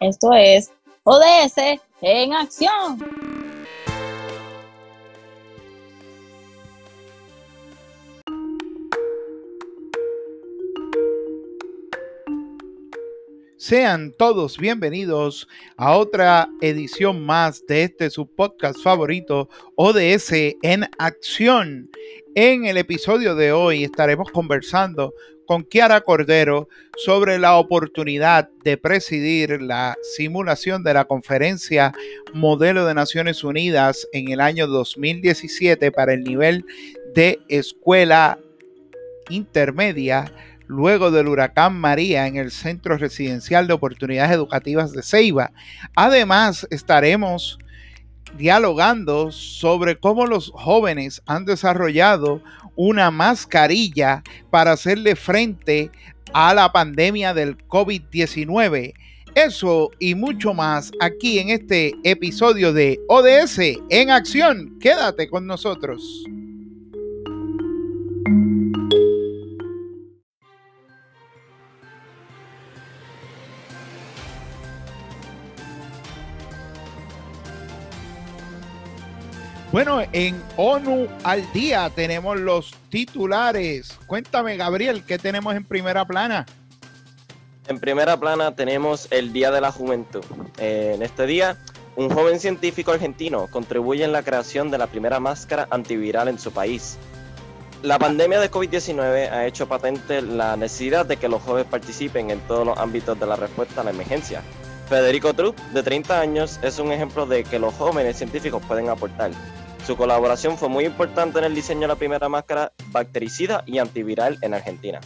Esto es ODS en acción. Sean todos bienvenidos a otra edición más de este su podcast favorito, ODS en acción. En el episodio de hoy estaremos conversando con Kiara Cordero sobre la oportunidad de presidir la simulación de la conferencia Modelo de Naciones Unidas en el año 2017 para el nivel de escuela intermedia luego del huracán María en el Centro Residencial de Oportunidades Educativas de Ceiba. Además, estaremos dialogando sobre cómo los jóvenes han desarrollado una mascarilla para hacerle frente a la pandemia del COVID-19. Eso y mucho más aquí en este episodio de ODS en acción. Quédate con nosotros. Bueno, en ONU al día tenemos los titulares. Cuéntame, Gabriel, ¿qué tenemos en primera plana? En primera plana tenemos el Día de la Juventud. Eh, en este día, un joven científico argentino contribuye en la creación de la primera máscara antiviral en su país. La pandemia de COVID-19 ha hecho patente la necesidad de que los jóvenes participen en todos los ámbitos de la respuesta a la emergencia. Federico Trupp, de 30 años, es un ejemplo de que los jóvenes científicos pueden aportar. Su colaboración fue muy importante en el diseño de la primera máscara bactericida y antiviral en Argentina.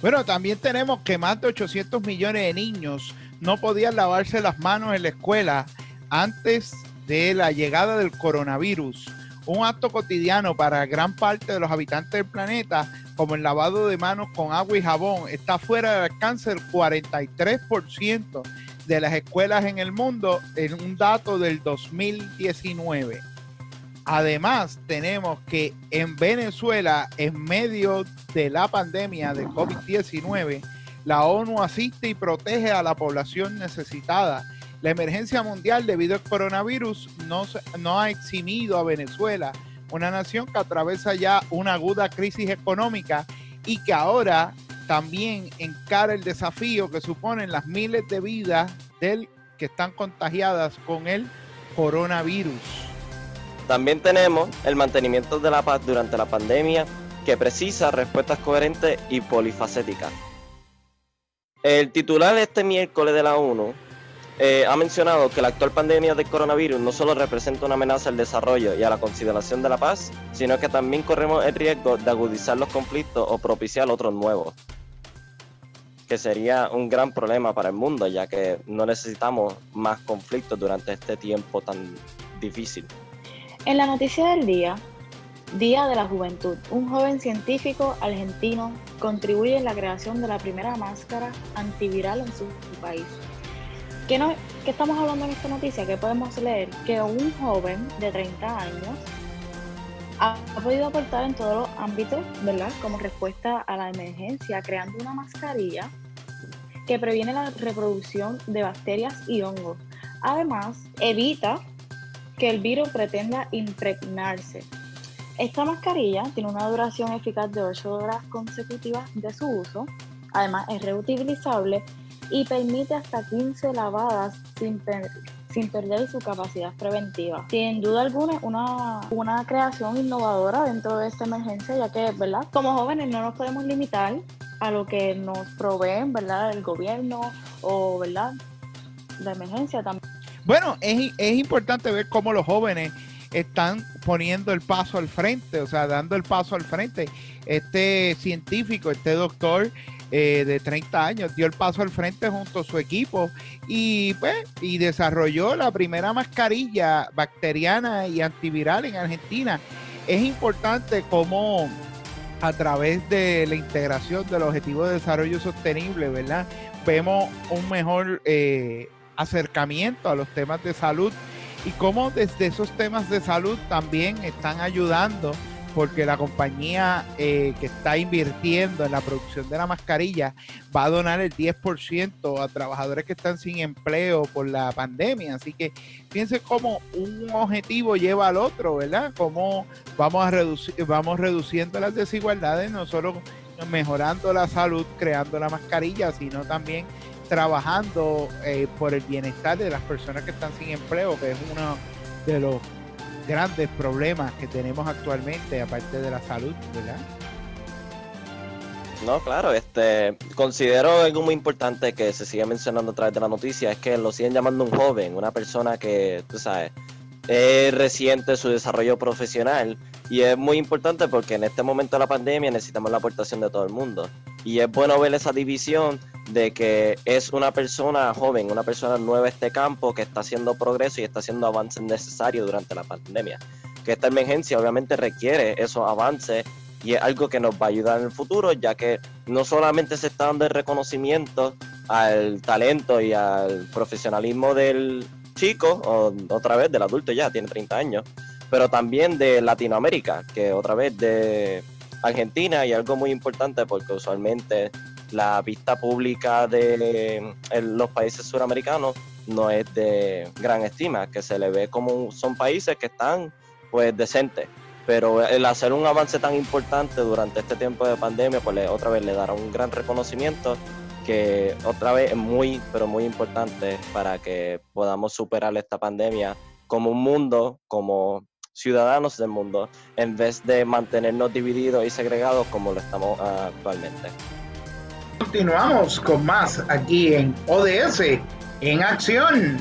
Bueno, también tenemos que más de 800 millones de niños no podían lavarse las manos en la escuela antes de la llegada del coronavirus. Un acto cotidiano para gran parte de los habitantes del planeta, como el lavado de manos con agua y jabón, está fuera del alcance del 43% de las escuelas en el mundo en un dato del 2019. Además, tenemos que en Venezuela, en medio de la pandemia de COVID-19, la ONU asiste y protege a la población necesitada. La emergencia mundial debido al coronavirus no, no ha eximido a Venezuela, una nación que atraviesa ya una aguda crisis económica y que ahora también encara el desafío que suponen las miles de vidas del que están contagiadas con el coronavirus. También tenemos el mantenimiento de la paz durante la pandemia que precisa respuestas coherentes y polifacéticas. El titular este miércoles de la ONU eh, ha mencionado que la actual pandemia del coronavirus no solo representa una amenaza al desarrollo y a la consideración de la paz, sino que también corremos el riesgo de agudizar los conflictos o propiciar otros nuevos, que sería un gran problema para el mundo, ya que no necesitamos más conflictos durante este tiempo tan difícil. En la noticia del día, Día de la Juventud, un joven científico argentino contribuye en la creación de la primera máscara antiviral en su país. ¿Qué, no, ¿Qué, estamos hablando en esta noticia? ¿Qué podemos leer? Que un joven de 30 años ha, ha, podido aportar en todos los ámbitos, ¿verdad? Como respuesta a la emergencia, creando una mascarilla que previene la reproducción de bacterias y hongos. Además, evita que el virus pretenda impregnarse. Esta mascarilla tiene una duración eficaz de 8 horas consecutivas de su uso, además es reutilizable y permite hasta 15 lavadas sin, perder su capacidad preventiva. Sin duda alguna, una, una creación innovadora dentro de esta emergencia, ya que, ¿verdad? Como jóvenes no nos podemos limitar a lo que nos proveen, ¿verdad? El gobierno o, ¿verdad? La emergencia también. Bueno, es, es importante ver cómo los jóvenes están poniendo el paso al frente, o sea, dando el paso al frente. Este científico, este doctor eh, de 30 años, dio el paso al frente junto a su equipo y, pues, y desarrolló la primera mascarilla bacteriana y antiviral en Argentina. Es importante cómo a través de la integración del Objetivo de Desarrollo Sostenible, ¿verdad? Vemos un mejor eh, acercamiento a los temas de salud y cómo desde esos temas de salud también están ayudando porque la compañía eh, que está invirtiendo en la producción de la mascarilla va a donar el 10% a trabajadores que están sin empleo por la pandemia. Así que piense cómo un objetivo lleva al otro, ¿verdad? Cómo vamos, a reducir, vamos reduciendo las desigualdades, no solo mejorando la salud, creando la mascarilla, sino también trabajando eh, por el bienestar de las personas que están sin empleo, que es uno de los grandes problemas que tenemos actualmente, aparte de la salud, ¿verdad? No, claro, este considero algo muy importante que se sigue mencionando a través de la noticia, es que lo siguen llamando un joven, una persona que, tú sabes, es reciente su desarrollo profesional y es muy importante porque en este momento de la pandemia necesitamos la aportación de todo el mundo. Y es bueno ver esa división de que es una persona joven, una persona nueva a este campo que está haciendo progreso y está haciendo avances necesarios durante la pandemia. Que esta emergencia obviamente requiere esos avances y es algo que nos va a ayudar en el futuro, ya que no solamente se está dando el reconocimiento al talento y al profesionalismo del chico, o otra vez del adulto ya, tiene 30 años, pero también de Latinoamérica, que otra vez de Argentina y algo muy importante porque usualmente la vista pública de los países suramericanos no es de gran estima, que se le ve como son países que están pues decentes. Pero el hacer un avance tan importante durante este tiempo de pandemia, pues otra vez le dará un gran reconocimiento que otra vez es muy, pero muy importante para que podamos superar esta pandemia como un mundo, como ciudadanos del mundo, en vez de mantenernos divididos y segregados como lo estamos actualmente. Continuamos con más aquí en ODS en acción.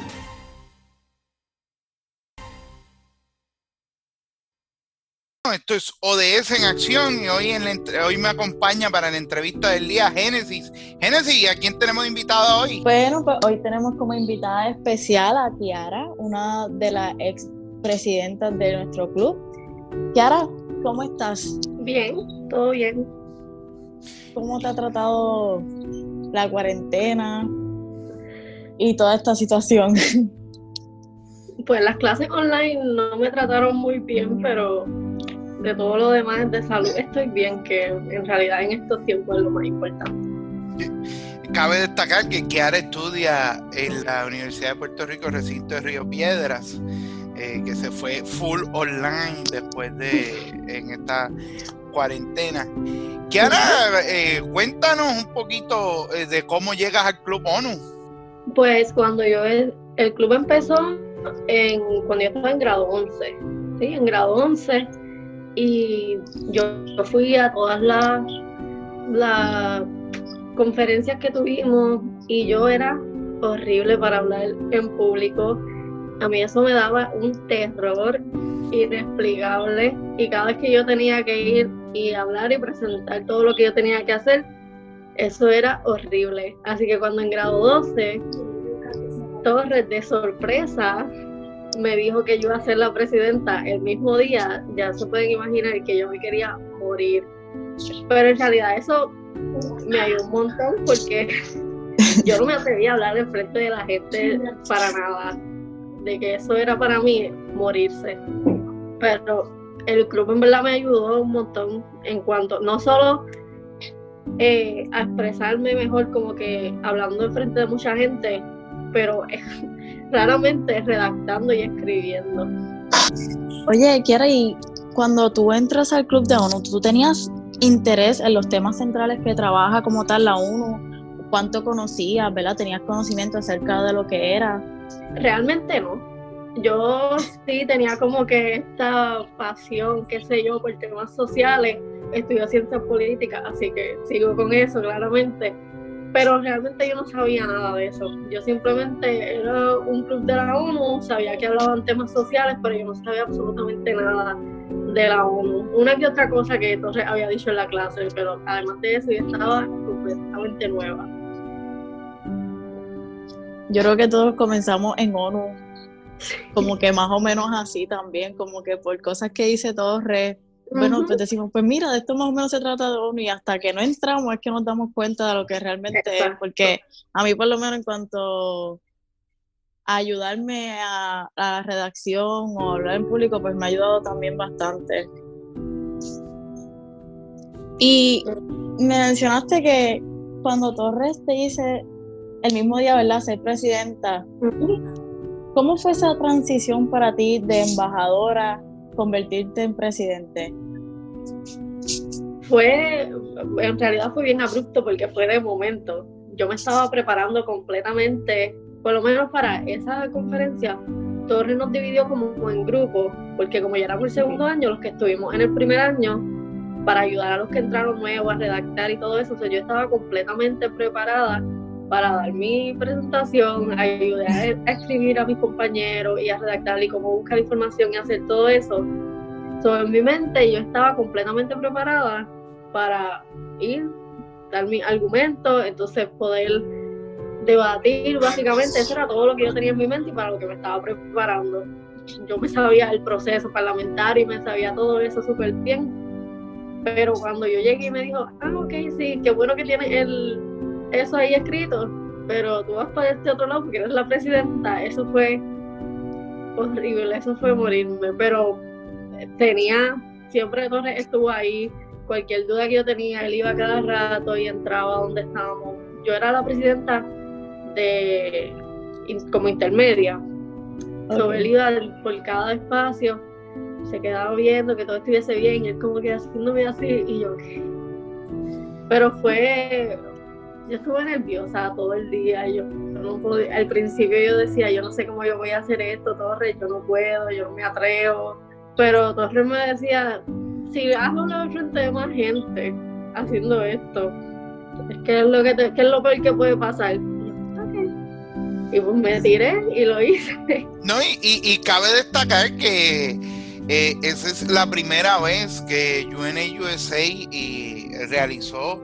Esto es ODS en acción y hoy, en hoy me acompaña para la entrevista del día Génesis. Génesis, ¿a quién tenemos invitada hoy? Bueno, pues hoy tenemos como invitada especial a Tiara, una de las ex presidentas de nuestro club. Tiara, ¿cómo estás? Bien, todo bien. ¿Cómo te ha tratado la cuarentena y toda esta situación? Pues las clases online no me trataron muy bien, pero de todo lo demás de salud estoy bien, que en realidad en estos tiempos es lo más importante. Cabe destacar que Kiara estudia en la Universidad de Puerto Rico, recinto de Río Piedras, eh, que se fue full online después de en esta cuarentena. Kiara, eh, cuéntanos un poquito eh, de cómo llegas al Club ONU. Pues cuando yo, el, club empezó en, cuando yo estaba en grado 11, ¿sí? En grado 11, y yo, fui a todas las, las conferencias que tuvimos y yo era horrible para hablar en público. A mí eso me daba un terror inexplicable y cada vez que yo tenía que ir y hablar y presentar todo lo que yo tenía que hacer, eso era horrible. Así que cuando en grado 12, Torres de sorpresa me dijo que yo iba a ser la presidenta el mismo día, ya se pueden imaginar que yo me quería morir. Pero en realidad eso me ayudó un montón porque yo no me atrevía a hablar en frente de la gente para nada, de que eso era para mí morirse. Pero el club en verdad me ayudó un montón en cuanto, no solo eh, a expresarme mejor como que hablando en frente de mucha gente, pero claramente redactando y escribiendo. Oye, Kiara, y cuando tú entras al club de ONU, ¿tú tenías interés en los temas centrales que trabaja como tal la ONU? ¿Cuánto conocías, verdad? ¿Tenías conocimiento acerca de lo que era? Realmente no yo sí tenía como que esta pasión, qué sé yo, por temas sociales, estudié ciencias políticas, así que sigo con eso claramente, pero realmente yo no sabía nada de eso. Yo simplemente era un club de la ONU, sabía que hablaban temas sociales, pero yo no sabía absolutamente nada de la ONU. Una que otra cosa que entonces había dicho en la clase, pero además de eso yo estaba completamente nueva. Yo creo que todos comenzamos en ONU como que más o menos así también, como que por cosas que dice Torres, bueno, pues decimos, pues mira, de esto más o menos se trata de uno y hasta que no entramos es que nos damos cuenta de lo que realmente es, porque a mí por lo menos en cuanto a ayudarme a, la redacción o hablar en público, pues me ha ayudado también bastante. Y me mencionaste que cuando Torres te dice el mismo día, ¿verdad?, ser presidenta, ¿cómo fue esa transición para ti de embajadora, convertirte en presidente? Fue, en realidad fue bien abrupto porque fue de momento. Yo me estaba preparando completamente, por lo menos para esa conferencia, Torres nos dividió como en grupos, porque como ya éramos el segundo año, los que estuvimos en el primer año, para ayudar a los que entraron nuevos a redactar y todo eso, yo estaba completamente preparada para dar mi presentación, ayudar a, escribir a mis compañeros y a redactar y cómo buscar información y hacer todo eso. Sobre en mi mente yo estaba completamente preparada para ir, dar mi argumento, entonces poder debatir, básicamente, eso era todo lo que yo tenía en mi mente y para lo que me estaba preparando. Yo me sabía el proceso parlamentario y me sabía todo eso súper bien, pero cuando yo llegué y me dijo, ah, ok, sí, qué bueno que tienes el, eso ahí escrito, pero tú vas para este otro lado porque eres la presidenta, eso fue horrible, eso fue morirme, pero tenía, siempre Torres estuvo ahí, cualquier duda que yo tenía, él iba cada rato y entraba donde estábamos. Yo era la presidenta de como intermedia. Okay. él iba por cada espacio, se quedaba viendo que todo estuviese bien, y él como que haciéndome así, y yo, ¿qué? Pero fue, yo estuve nerviosa todo el día, yo no podía, al principio yo decía, yo no sé cómo yo voy a hacer esto, Torres, yo no puedo, yo no me atrevo, pero Torres me decía, si hablado frente de más gente haciendo esto, es que es lo que, que es lo peor que puede pasar. Y pues me tiré y lo hice. No, y, y, cabe destacar que eh, esa es la primera vez que UNUSA y realizó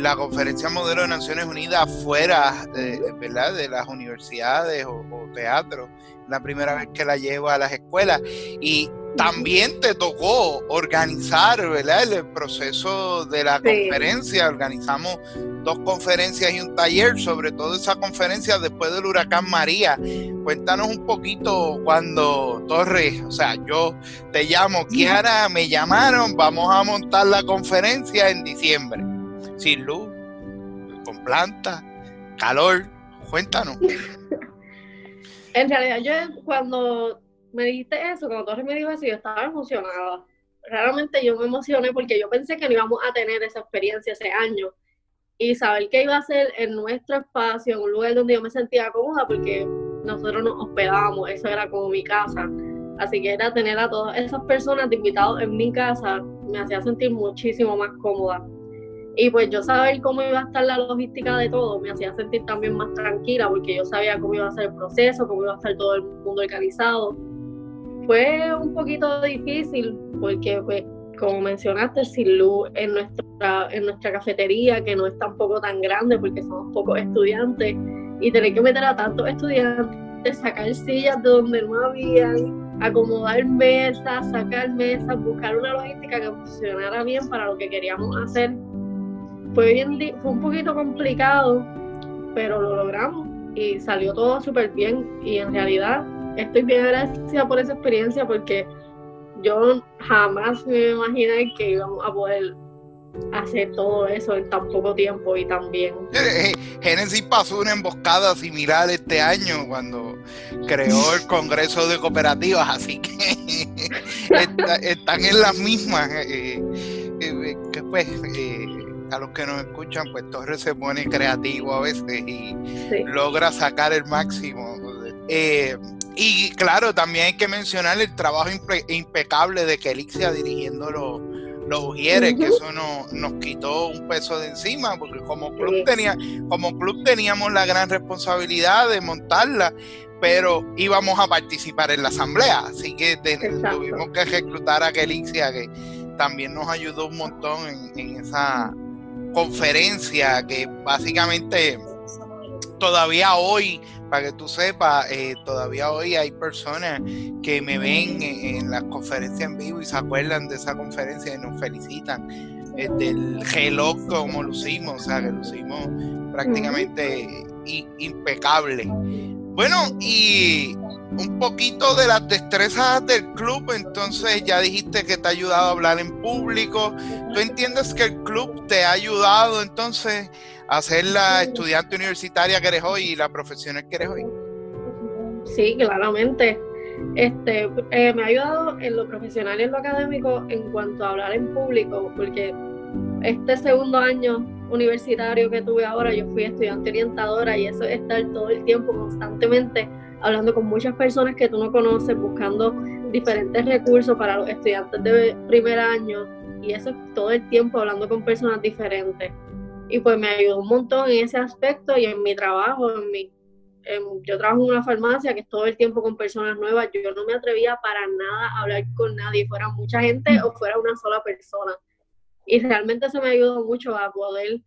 la conferencia modelo de Naciones Unidas fuera de, ¿verdad? de las universidades o, o teatros. La primera vez que la llevo a las escuelas. Y también te tocó organizar ¿verdad? el proceso de la conferencia. Organizamos dos conferencias y un taller, sobre todo esa conferencia después del huracán María. Cuéntanos un poquito cuando Torres, o sea, yo te llamo, Kiara, me llamaron, vamos a montar la conferencia en diciembre, sin luz, con planta, calor, cuéntanos. En realidad yo cuando me dijiste eso, cuando Torres me dijo eso, yo estaba emocionada. Realmente yo me emocioné porque yo pensé que no íbamos a tener esa experiencia ese año y saber que iba a ser en nuestro espacio, en un lugar donde yo me sentía cómoda, porque nosotros nos hospedábamos, eso era como mi casa. Así que era tener a todas esas personas de invitados en mi casa, me hacía sentir muchísimo más cómoda. Y pues yo saber cómo iba a estar la logística de todo, me hacía sentir también más tranquila, porque yo sabía cómo iba a ser el proceso, cómo iba a estar todo el mundo organizado. Fue un poquito difícil, porque pues como mencionaste, sin luz en nuestra, en nuestra cafetería, que no es tampoco tan grande porque somos pocos estudiantes, y tener que meter a tantos estudiantes, sacar sillas de donde no habían, acomodar mesas, sacar mesas, buscar una logística que funcionara bien para lo que queríamos hacer. Fue, bien, fue un poquito complicado, pero lo logramos y salió todo súper bien y en realidad estoy bien agradecida por esa experiencia porque yo jamás me imaginé que íbamos a poder hacer todo eso en tan poco tiempo y tan bien. Eh, Génesis pasó una emboscada similar este año cuando creó el Congreso de Cooperativas, así que están en las mismas. Eh, eh, que pues, a los que nos escuchan, pues Torres se pone creativo a veces y logra sacar el máximo. Y claro, también hay que mencionar el trabajo impecable de Kelixia dirigiendo los, los que eso nos quitó un peso de encima, porque como club, tenía, como club teníamos la gran responsabilidad de montarla, pero íbamos a participar en la asamblea, así que tuvimos que reclutar a Kelixia, que también nos ayudó un montón en, en esa conferencia, que básicamente todavía hoy para que tú sepas, eh, todavía hoy hay personas que me ven en, las conferencias en vivo y se acuerdan de esa conferencia y nos felicitan del reloj como lo hicimos, o sea, que lo hicimos prácticamente impecable. Bueno, y un poquito de las destrezas del club, entonces ya dijiste que te ha ayudado a hablar en público. ¿Tú entiendes que el club te ha ayudado entonces a ser la estudiante universitaria que eres hoy y la profesional que eres hoy? Sí, claramente. Este, eh, me ha ayudado en lo profesional y en lo académico en cuanto a hablar en público, porque este segundo año universitario que tuve ahora, yo fui estudiante orientadora y eso es estar todo el tiempo constantemente hablando con muchas personas que tú no conoces, buscando diferentes recursos para los estudiantes de primer año y eso todo el tiempo hablando con personas diferentes. Y pues me ayudó un montón en ese aspecto y en mi trabajo, en mi, yo trabajo en una farmacia que es todo el tiempo con personas nuevas, yo no me atrevía para nada a hablar con nadie, fuera mucha gente o fuera una sola persona. Y realmente eso me ayudó mucho a poder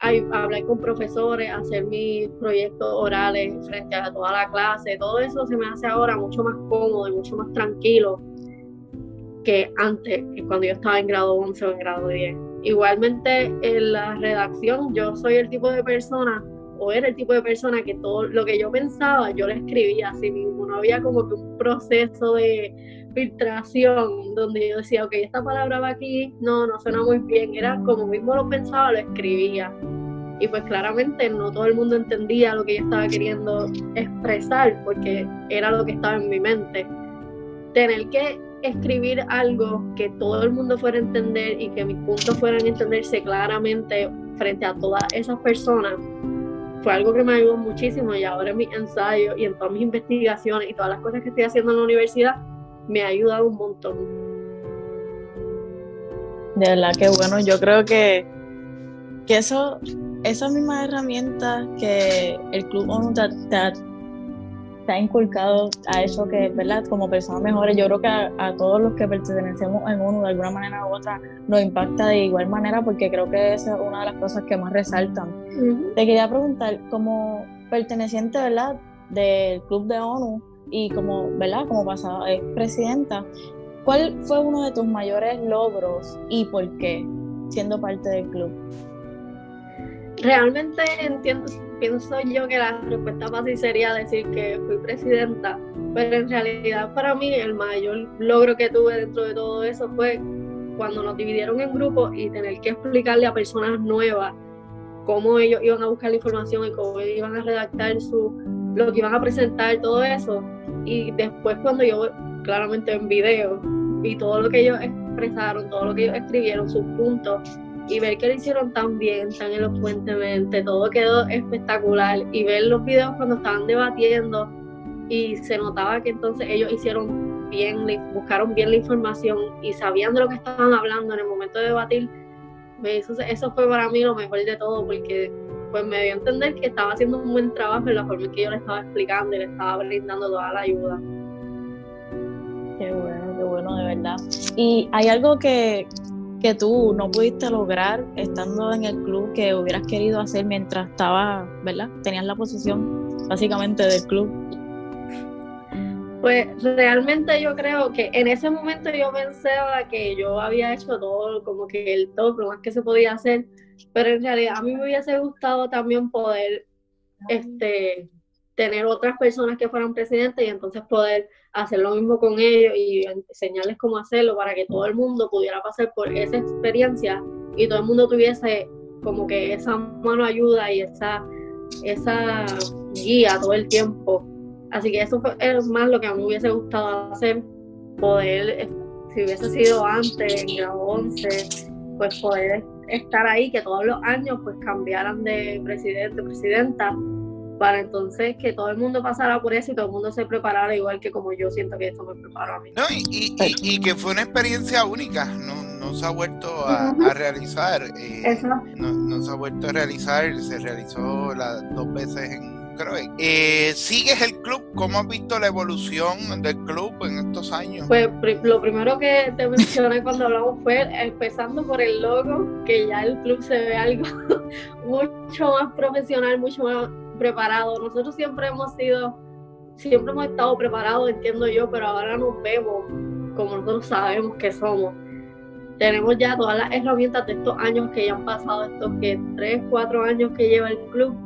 hablar con profesores, hacer mis proyectos orales frente a toda la clase, todo eso se me hace ahora mucho más cómodo y mucho más tranquilo que antes, cuando yo estaba en grado 11 o en grado 10. Igualmente en la redacción, yo soy el tipo de persona, o era el tipo de persona que todo lo que yo pensaba, yo lo escribía así mismo, no había como que un proceso de filtración donde yo decía, ok, esta palabra va aquí, no, no suena muy bien, era como mismo lo pensaba, lo escribía. Y pues claramente no todo el mundo entendía lo que yo estaba queriendo expresar porque era lo que estaba en mi mente. Tener que escribir algo que todo el mundo fuera a entender y que mis puntos fueran a entenderse claramente frente a todas esas personas fue algo que me ayudó muchísimo y ahora en mis ensayos y en todas mis investigaciones y todas las cosas que estoy haciendo en la universidad me ha ayudado un montón. De verdad que bueno, yo creo que, que eso, esas mismas herramientas que el Club ONU te, te, ha inculcado a eso que, ¿verdad? Como personas mejores, yo creo que a, todos los que pertenecemos a ONU de alguna manera u otra nos impacta de igual manera porque creo que esa es una de las cosas que más resaltan. Te quería preguntar, como perteneciente, ¿verdad? Del Club de ONU, y como, ¿verdad? Como pasada es presidenta, ¿cuál fue uno de tus mayores logros y por qué siendo parte del club? Realmente entiendo, pienso yo que la respuesta fácil sería decir que fui presidenta, pero en realidad para mí el mayor logro que tuve dentro de todo eso fue cuando nos dividieron en grupos y tener que explicarle a personas nuevas cómo ellos iban a buscar la información y cómo iban a redactar su, lo que iban a presentar, todo eso. Y después cuando yo, claramente en video, vi todo lo que ellos expresaron, todo lo que ellos escribieron, sus puntos, y ver que lo hicieron tan bien, tan elocuentemente, todo quedó espectacular. Y ver los videos cuando estaban debatiendo y se notaba que entonces ellos hicieron bien, buscaron bien la información y sabían de lo que estaban hablando en el momento de debatir. Eso, eso fue para mí lo mejor de todo porque pues me dio a entender que estaba haciendo un buen trabajo en la forma en que yo le estaba explicando y le estaba brindando toda la ayuda. Qué bueno, qué bueno, de verdad. ¿Y hay algo que, que tú no pudiste lograr estando en el club que hubieras querido hacer mientras estabas, ¿verdad? Tenías la posición básicamente del club. Pues realmente yo creo que en ese momento yo pensaba que yo había hecho todo, como que el todo lo más que se podía hacer, pero en realidad a mí me hubiese gustado también poder este, tener otras personas que fueran presidentes y entonces poder hacer lo mismo con ellos y enseñarles cómo hacerlo para que todo el mundo pudiera pasar por esa experiencia y todo el mundo tuviese como que esa mano ayuda y esa, esa guía todo el tiempo. Así que eso fue más lo que a mí me hubiese gustado hacer, poder, si hubiese sido antes, en grado 11, pues poder estar ahí, que todos los años pues cambiaran de presidente, presidenta, para entonces que todo el mundo pasara por eso y todo el mundo se preparara igual que como yo siento que eso me preparó a mí. No, y, y, que fue una experiencia única, no, no se ha vuelto a, realizar. Eh, no, no, se ha vuelto a realizar, se realizó las dos veces en creo. Eh, ¿Sigues el club? ¿Cómo has visto la evolución del club en estos años? Pues lo primero que te mencioné cuando hablamos fue empezando por el logo, que ya el club se ve algo mucho más profesional, mucho más preparado. Nosotros siempre hemos sido, siempre hemos estado preparados, entiendo yo, pero ahora nos vemos como nosotros sabemos que somos tenemos ya todas las herramientas de estos años que ya han pasado, estos que tres, cuatro años que lleva el club,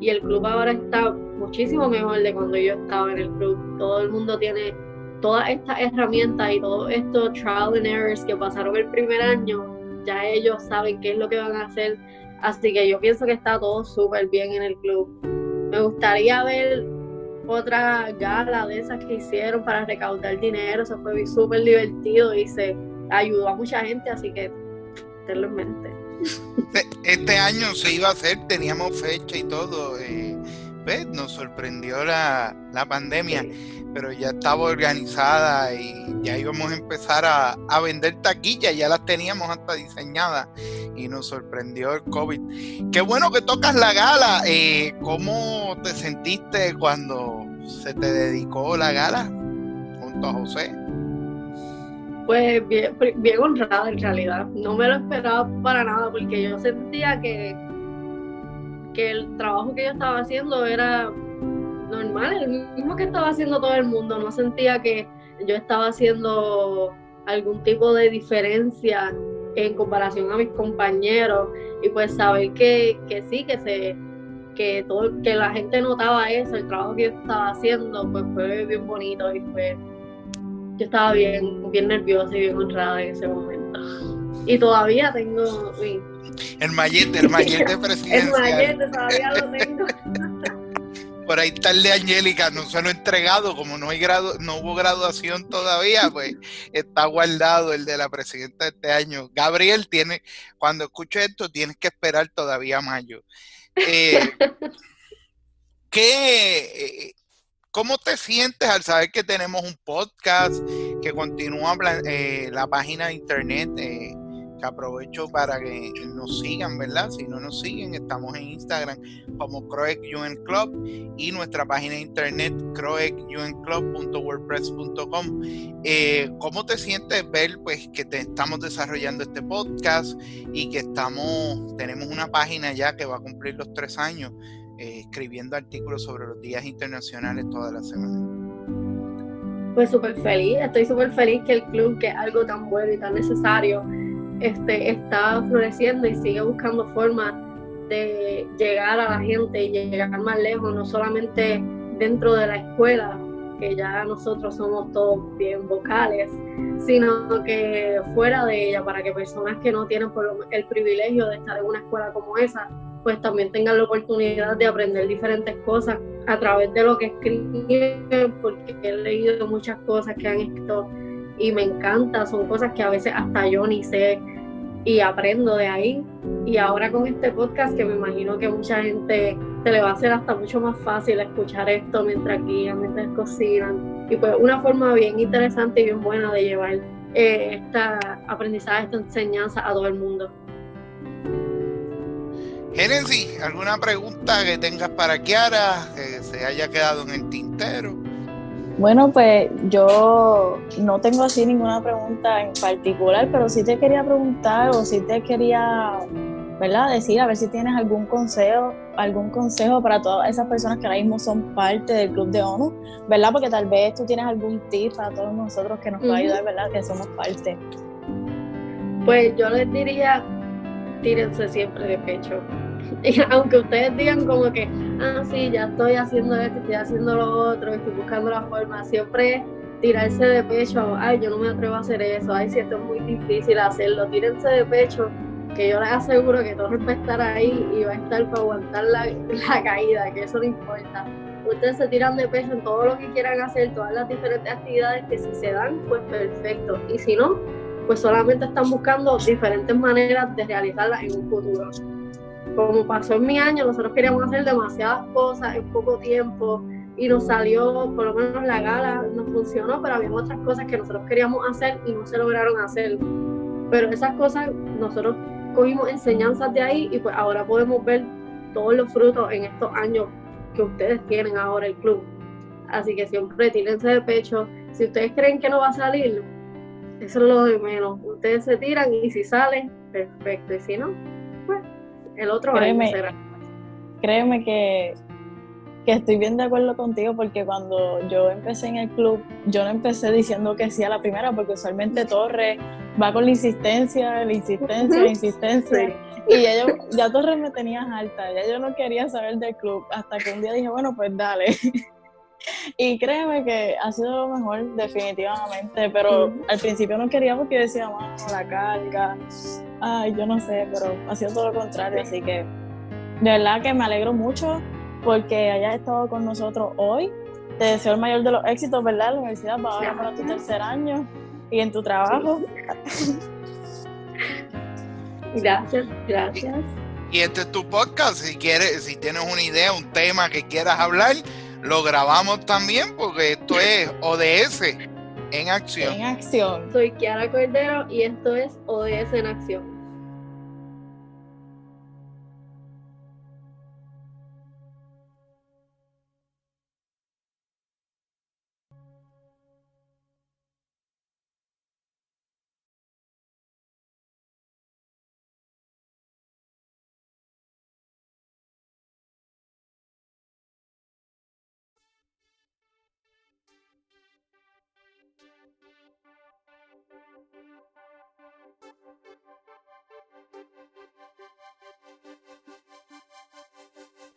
y el club ahora está muchísimo mejor de cuando yo estaba en el club. Todo el mundo tiene todas estas herramientas y todos estos trial and errors que pasaron el primer año, ya ellos saben qué es lo que van a hacer. Así que yo pienso que está todo súper bien en el club. Me gustaría ver otra gala de esas que hicieron para recaudar dinero. Eso fue súper divertido y se ayudó a mucha gente, así que tenlo en mente. Este, este año se iba a hacer, teníamos fecha y todo. Eh, pues, nos sorprendió la, pandemia, pero ya estaba organizada y ya íbamos a empezar a, vender taquillas, ya las teníamos hasta diseñadas y nos sorprendió el COVID. Qué bueno que tocas la gala. Eh, ¿Cómo te sentiste cuando se te dedicó la gala junto a José? Pues bien, bien honrada en realidad. No me lo esperaba para nada porque yo sentía que, que el trabajo que yo estaba haciendo era normal, el mismo que estaba haciendo todo el mundo. No sentía que yo estaba haciendo algún tipo de diferencia en comparación a mis compañeros y pues saber que, que sí, que se que todo que la gente notaba eso, el trabajo que yo estaba haciendo, pues fue bien bonito y fue yo estaba bien, bien nerviosa y bien honrada en ese momento. Y todavía tengo el mallete, el mallete presidencial. el mallete todavía lo tengo. Por ahí está el de Angélica, no se lo he entregado, como no hay grado, no hubo graduación todavía, pues está guardado el de la presidenta de este año. Gabriel tiene, cuando escuche esto, tienes que esperar todavía mayo. Eh, ¿Qué ¿Cómo te sientes al saber que tenemos un podcast que continúa eh, la página de internet? Eh, que aprovecho para que nos sigan, ¿verdad? Si no nos siguen, estamos en Instagram como Croec UN Club y nuestra página de internet croecunclub.wordpress.com. Eh, ¿Cómo te sientes ver pues que te estamos desarrollando este podcast y que estamos, tenemos una página ya que va a cumplir los tres años? Eh, escribiendo artículos sobre los días internacionales toda la semana. Pues súper feliz, estoy súper feliz que el club, que es algo tan bueno y tan necesario, este, está floreciendo y sigue buscando formas de llegar a la gente y llegar más lejos, no solamente dentro de la escuela, que ya nosotros somos todos bien vocales, sino que fuera de ella, para que personas que no tienen el privilegio de estar en una escuela como esa pues también tengan la oportunidad de aprender diferentes cosas a través de lo que escriben, porque he leído muchas cosas que han escrito y me encanta, son cosas que a veces hasta yo ni sé y aprendo de ahí. Y ahora con este podcast que me imagino que mucha gente se le va a hacer hasta mucho más fácil escuchar esto mientras guían, mientras cocinan. Y pues una forma bien interesante y bien buena de llevar eh, esta aprendizaje, esta enseñanza a todo el mundo. Genesis, ¿alguna pregunta que tengas para Kiara que se haya quedado en el tintero? Bueno, pues yo no tengo así ninguna pregunta en particular, pero sí te quería preguntar o sí te quería, ¿verdad? Decir a ver si tienes algún consejo, algún consejo para todas esas personas que ahora mismo son parte del club de ONU, ¿verdad? Porque tal vez tú tienes algún tip para todos nosotros que nos pueda ayudar, ¿verdad? Que somos parte. Pues yo les diría, tírense siempre de pecho aunque ustedes digan como que, ah, sí, ya estoy haciendo esto, estoy haciendo lo otro, estoy buscando la forma, siempre tirarse de pecho, ay, yo no me atrevo a hacer eso, ay, si esto es muy difícil hacerlo, tírense de pecho, que yo les aseguro que todo va a estar ahí y va a estar para aguantar la, la caída, que eso no importa. Ustedes se tiran de pecho en todo lo que quieran hacer, todas las diferentes actividades que si se dan, pues perfecto. Y si no, pues solamente están buscando diferentes maneras de realizarlas en un futuro como pasó en mi año, nosotros queríamos hacer demasiadas cosas en poco tiempo y nos salió, por lo menos la gala nos funcionó, pero había otras cosas que nosotros queríamos hacer y no se lograron hacer. Pero esas cosas nosotros cogimos enseñanzas de ahí y pues ahora podemos ver todos los frutos en estos años que ustedes tienen ahora el club. Así que siempre tírense de pecho. Si ustedes creen que no va a salir, eso es lo de menos. Ustedes se tiran y si salen, perfecto. Y si no, el otro créeme, Créeme que, que estoy bien de acuerdo contigo porque cuando yo empecé en el club, yo no empecé diciendo que sí a la primera porque usualmente Torre va con la insistencia, la insistencia, la insistencia. Y ya, yo, ya Torres me tenías alta, ya yo no quería saber del club, hasta que un día dije, bueno, pues dale. Y créeme que ha sido lo mejor, definitivamente, pero al principio no quería porque decía, la carga, ay, yo no sé, pero ha sido todo lo contrario, así que de verdad que me alegro mucho porque hayas estado con nosotros hoy. Te deseo el mayor de los éxitos, ¿verdad? La universidad va ahora para tu tercer año y en tu trabajo. Gracias, gracias. Y este es tu podcast, si quieres, si tienes una idea, un tema que quieras hablar, lo grabamos también porque esto es ODS en acción. En acción. Soy Kiara Cordero y esto es ODS en acción.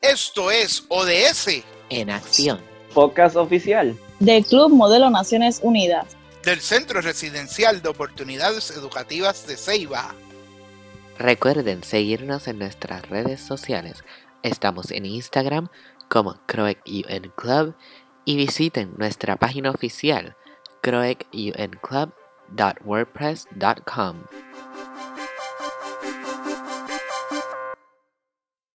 Esto es ODS en acción. Podcast oficial del Club Modelo Naciones Unidas del Centro Residencial de Oportunidades Educativas de Ceiba. Recuerden seguirnos en nuestras redes sociales. Estamos en Instagram como Croec UN Club y visiten nuestra página oficial croecunclub.wordpress.com.